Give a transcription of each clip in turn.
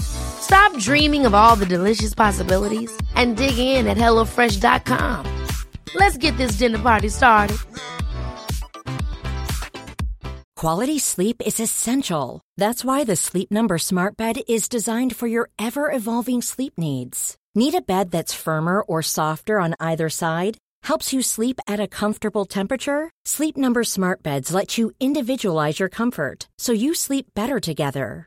Stop dreaming of all the delicious possibilities and dig in at HelloFresh.com. Let's get this dinner party started. Quality sleep is essential. That's why the Sleep Number Smart Bed is designed for your ever evolving sleep needs. Need a bed that's firmer or softer on either side? Helps you sleep at a comfortable temperature? Sleep Number Smart Beds let you individualize your comfort so you sleep better together.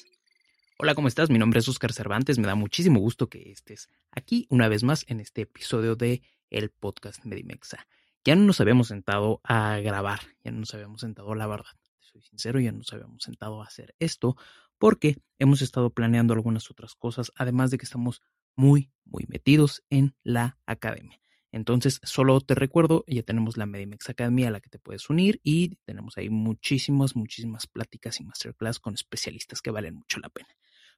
Hola, ¿cómo estás? Mi nombre es Oscar Cervantes. Me da muchísimo gusto que estés aquí una vez más en este episodio de el podcast Medimexa. Ya no nos habíamos sentado a grabar, ya no nos habíamos sentado, la verdad, soy sincero, ya no nos habíamos sentado a hacer esto porque hemos estado planeando algunas otras cosas, además de que estamos muy, muy metidos en la academia. Entonces, solo te recuerdo, ya tenemos la Medimex Academy a la que te puedes unir y tenemos ahí muchísimas, muchísimas pláticas y masterclass con especialistas que valen mucho la pena.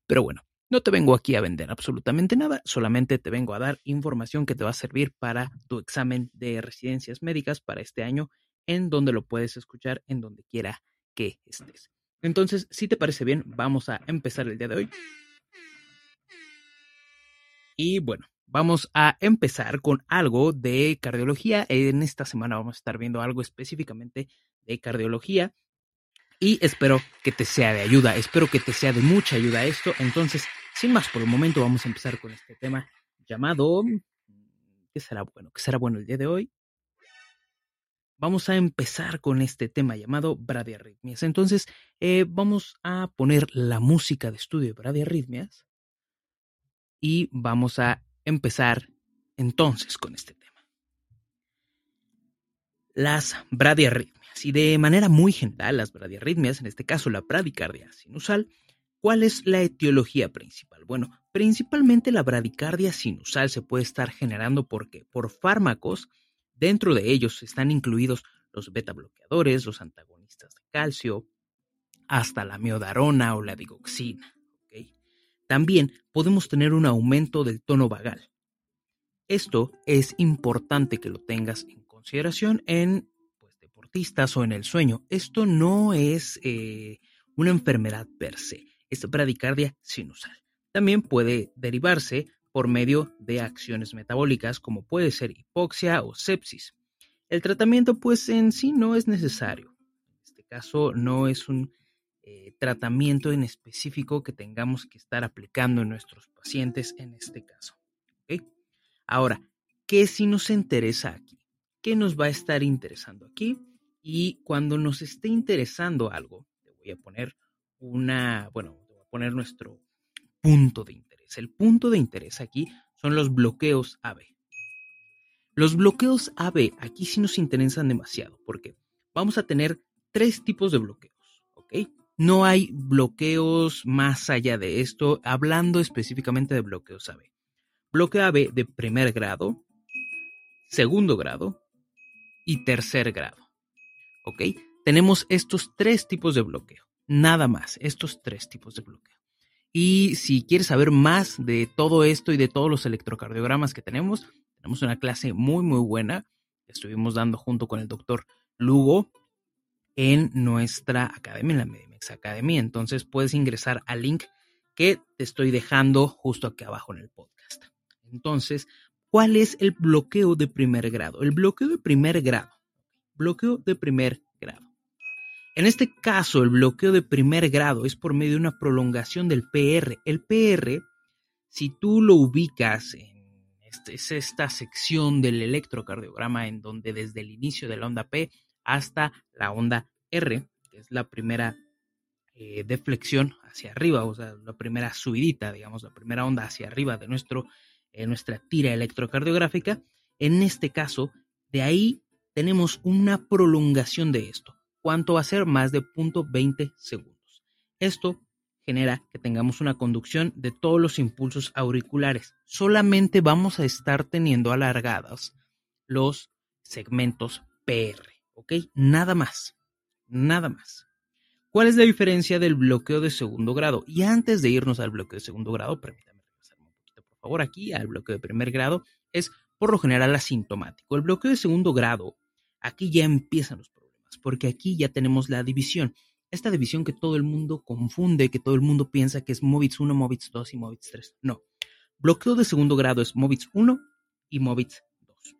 Pero bueno, no te vengo aquí a vender absolutamente nada, solamente te vengo a dar información que te va a servir para tu examen de residencias médicas para este año, en donde lo puedes escuchar en donde quiera que estés. Entonces, si te parece bien, vamos a empezar el día de hoy. Y bueno, vamos a empezar con algo de cardiología. En esta semana vamos a estar viendo algo específicamente de cardiología y espero que te sea de ayuda, espero que te sea de mucha ayuda esto. Entonces, sin más por el momento, vamos a empezar con este tema llamado... ¿Qué será bueno? ¿Qué será bueno el día de hoy? Vamos a empezar con este tema llamado bradiarritmias. Entonces, eh, vamos a poner la música de estudio de bradiarritmias y vamos a empezar entonces con este tema. Las bradiarritmias y de manera muy general las bradiarritmias, en este caso la bradicardia sinusal, ¿cuál es la etiología principal? Bueno, principalmente la bradicardia sinusal se puede estar generando porque por fármacos, dentro de ellos están incluidos los beta bloqueadores, los antagonistas de calcio, hasta la miodarona o la digoxina. También podemos tener un aumento del tono vagal. Esto es importante que lo tengas en consideración en o en el sueño. Esto no es eh, una enfermedad per se, es bradicardia sinusal. También puede derivarse por medio de acciones metabólicas como puede ser hipoxia o sepsis. El tratamiento pues en sí no es necesario. En este caso no es un eh, tratamiento en específico que tengamos que estar aplicando en nuestros pacientes en este caso. Ahora, ¿qué si nos interesa aquí? ¿Qué nos va a estar interesando aquí? Y cuando nos esté interesando algo, te voy a poner una, bueno, te voy a poner nuestro punto de interés. El punto de interés aquí son los bloqueos AB. Los bloqueos AB aquí sí nos interesan demasiado porque vamos a tener tres tipos de bloqueos, ¿ok? No hay bloqueos más allá de esto, hablando específicamente de bloqueos AB. Bloqueo AB de primer grado, segundo grado y tercer grado. ¿Ok? Tenemos estos tres tipos de bloqueo, nada más, estos tres tipos de bloqueo. Y si quieres saber más de todo esto y de todos los electrocardiogramas que tenemos, tenemos una clase muy, muy buena. Estuvimos dando junto con el doctor Lugo en nuestra academia, en la Medimex Academy. Entonces puedes ingresar al link que te estoy dejando justo aquí abajo en el podcast. Entonces, ¿cuál es el bloqueo de primer grado? El bloqueo de primer grado. Bloqueo de primer grado. En este caso, el bloqueo de primer grado es por medio de una prolongación del PR. El PR, si tú lo ubicas en este, es esta sección del electrocardiograma en donde desde el inicio de la onda P hasta la onda R, que es la primera eh, deflexión hacia arriba, o sea, la primera subidita, digamos, la primera onda hacia arriba de nuestro, eh, nuestra tira electrocardiográfica. En este caso, de ahí tenemos una prolongación de esto. ¿Cuánto va a ser? Más de 0.20 segundos. Esto genera que tengamos una conducción de todos los impulsos auriculares. Solamente vamos a estar teniendo alargadas los segmentos PR, ¿ok? Nada más, nada más. ¿Cuál es la diferencia del bloqueo de segundo grado? Y antes de irnos al bloqueo de segundo grado, permítame regresarme un poquito, por favor, aquí al bloqueo de primer grado, es por lo general asintomático. El bloqueo de segundo grado, aquí ya empiezan los problemas, porque aquí ya tenemos la división. Esta división que todo el mundo confunde, que todo el mundo piensa que es MOVITS 1, MOVITS 2 y MOVITS 3. No. Bloqueo de segundo grado es MOVITS 1 y MOVITS 2.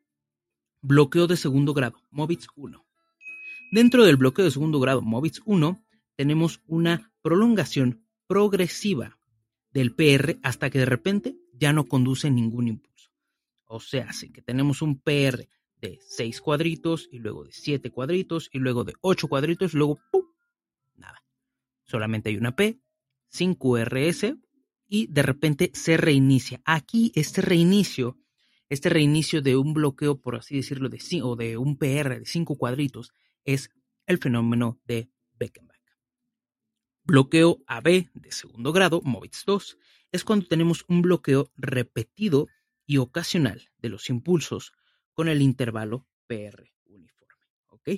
Bloqueo de segundo grado, MOVITS 1. Dentro del bloqueo de segundo grado, MOVITS 1, tenemos una prolongación progresiva del PR hasta que de repente ya no conduce ningún impulso. O sea, hace que tenemos un PR de 6 cuadritos y luego de 7 cuadritos y luego de 8 cuadritos y luego ¡pum! nada. Solamente hay una P, 5 RS y de repente se reinicia. Aquí este reinicio, este reinicio de un bloqueo, por así decirlo, de, o de un PR de 5 cuadritos es el fenómeno de Beckenbach. Bloqueo AB de segundo grado, MOVITS 2, es cuando tenemos un bloqueo repetido y ocasional de los impulsos con el intervalo PR uniforme. ¿Ok?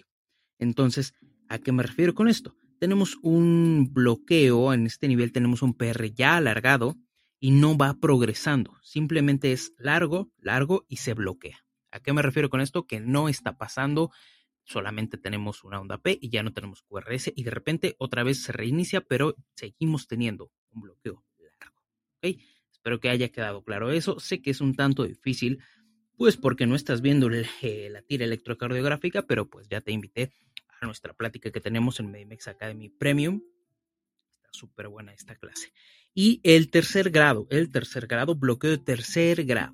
Entonces, ¿a qué me refiero con esto? Tenemos un bloqueo, en este nivel tenemos un PR ya alargado y no va progresando, simplemente es largo, largo y se bloquea. ¿A qué me refiero con esto? Que no está pasando solamente tenemos una onda P y ya no tenemos QRS y de repente otra vez se reinicia, pero seguimos teniendo un bloqueo largo. Espero que haya quedado claro eso. Sé que es un tanto difícil, pues porque no estás viendo eh, la tira electrocardiográfica, pero pues ya te invité a nuestra plática que tenemos en Medimex Academy Premium. Está súper buena esta clase. Y el tercer grado, el tercer grado, bloqueo de tercer grado.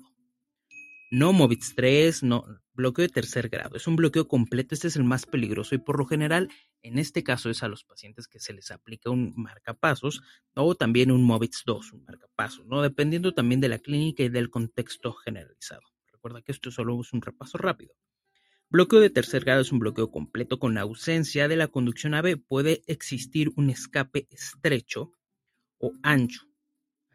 No Movits 3, no, bloqueo de tercer grado. Es un bloqueo completo, este es el más peligroso y por lo general, en este caso es a los pacientes que se les aplica un marcapasos o también un Movits 2, un marcapasos, ¿no? Dependiendo también de la clínica y del contexto generalizado. Recuerda que esto solo un repaso rápido. Bloqueo de tercer grado es un bloqueo completo con ausencia de la conducción AB. Puede existir un escape estrecho o ancho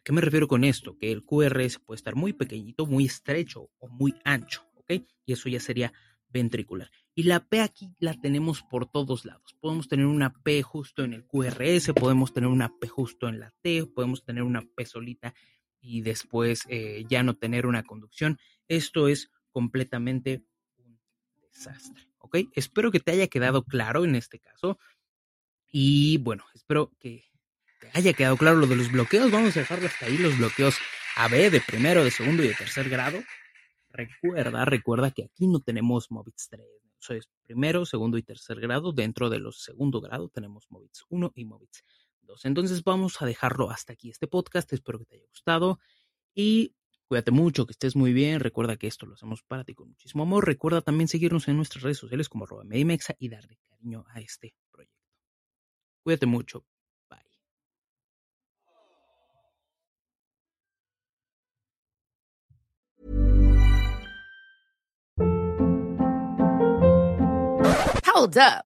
qué me refiero con esto? Que el QRS puede estar muy pequeñito, muy estrecho o muy ancho, ¿ok? Y eso ya sería ventricular. Y la P aquí la tenemos por todos lados. Podemos tener una P justo en el QRS, podemos tener una P justo en la T, podemos tener una P solita y después eh, ya no tener una conducción. Esto es completamente un desastre, ¿ok? Espero que te haya quedado claro en este caso. Y bueno, espero que haya quedado claro lo de los bloqueos. Vamos a dejarlo hasta ahí, los bloqueos AB de primero, de segundo y de tercer grado. Recuerda, recuerda que aquí no tenemos MOVITS 3. Eso es primero, segundo y tercer grado. Dentro de los segundo grado tenemos MOVITS 1 y MOVITS 2. Entonces vamos a dejarlo hasta aquí este podcast. Espero que te haya gustado y cuídate mucho, que estés muy bien. Recuerda que esto lo hacemos para ti con muchísimo amor. Recuerda también seguirnos en nuestras redes sociales como Medimexa y darle cariño a este proyecto. Cuídate mucho. Hold up.